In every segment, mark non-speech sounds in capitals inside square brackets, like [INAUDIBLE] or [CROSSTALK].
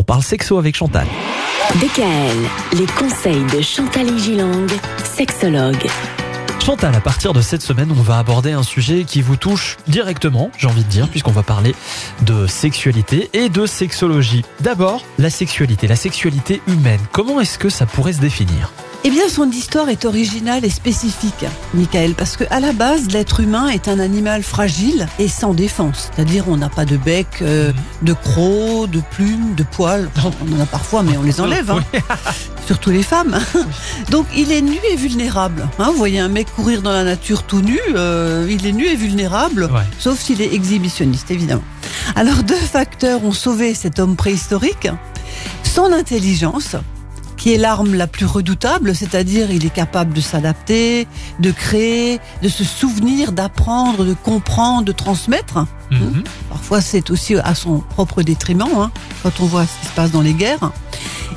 On parle sexo avec Chantal. DKL, les conseils de Chantal Gilang, sexologue. Chantal, à partir de cette semaine, on va aborder un sujet qui vous touche directement, j'ai envie de dire, puisqu'on va parler de sexualité et de sexologie. D'abord, la sexualité, la sexualité humaine. Comment est-ce que ça pourrait se définir? Eh bien, son histoire est originale et spécifique, Michael, parce que à la base, l'être humain est un animal fragile et sans défense. C'est-à-dire, on n'a pas de bec, euh, de crocs, de plumes, de poils. On en a parfois, mais on les enlève. hein. [LAUGHS] Surtout les femmes. [LAUGHS] Donc, il est nu et vulnérable. hein. vous voyez un mec courir dans la nature tout nu, euh, il est nu et vulnérable, Ouais. sauf s'il est exhibitionniste, évidemment. Alors, deux facteurs ont sauvé cet homme préhistorique. Son intelligence, qui est l'arme la plus redoutable, c'est-à-dire il est capable de s'adapter, de créer, de se souvenir, d'apprendre, de comprendre, de transmettre. Mhm. Parfois c'est aussi à son propre détriment, hein, quand on voit ce qui se passe dans les guerres.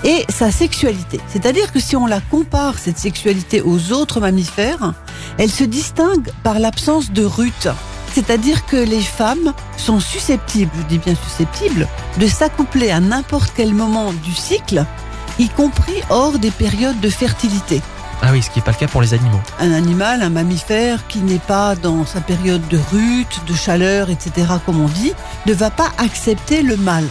Et sa sexualité, c'est-à-dire que si on la compare, cette sexualité, aux autres mammifères, elle se distingue par l'absence de rute. C'est-à-dire que les femmes sont susceptibles, je dis bien susceptibles, de s'accoupler à n'importe quel moment du cycle, y compris hors des périodes de fertilité. Ah oui, ce qui n'est pas le cas pour les animaux. Un animal, un mammifère qui n'est pas dans sa période de rute, de chaleur, etc., comme on dit, ne va pas accepter le mâle.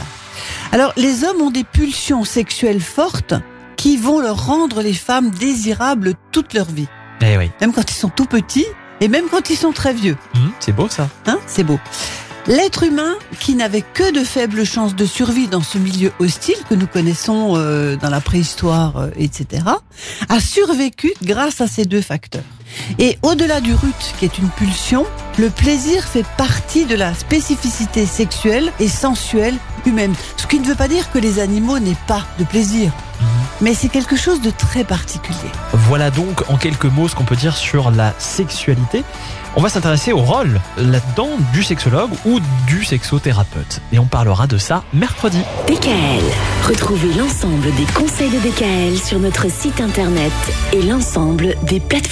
Alors, les hommes ont des pulsions sexuelles fortes qui vont leur rendre les femmes désirables toute leur vie. Eh oui, Même quand ils sont tout petits et même quand ils sont très vieux. Mhm, c'est beau ça. Hein, c'est beau. L'être humain, qui n'avait que de faibles chances de survie dans ce milieu hostile que nous connaissons euh, dans la préhistoire, euh, etc., a survécu grâce à ces deux facteurs. Et au-delà du rut, qui est une pulsion, le plaisir fait partie de la spécificité sexuelle et sensuelle humaine. Ce qui ne veut pas dire que les animaux n'aient pas de plaisir, mais c'est quelque chose de très particulier. Voilà donc en quelques mots ce qu'on peut dire sur la sexualité. On va s'intéresser au rôle là-dedans du sexologue ou du sexothérapeute. Et on parlera de ça mercredi. DKL, retrouvez l'ensemble des conseils de DKL sur notre site internet et l'ensemble des plateformes.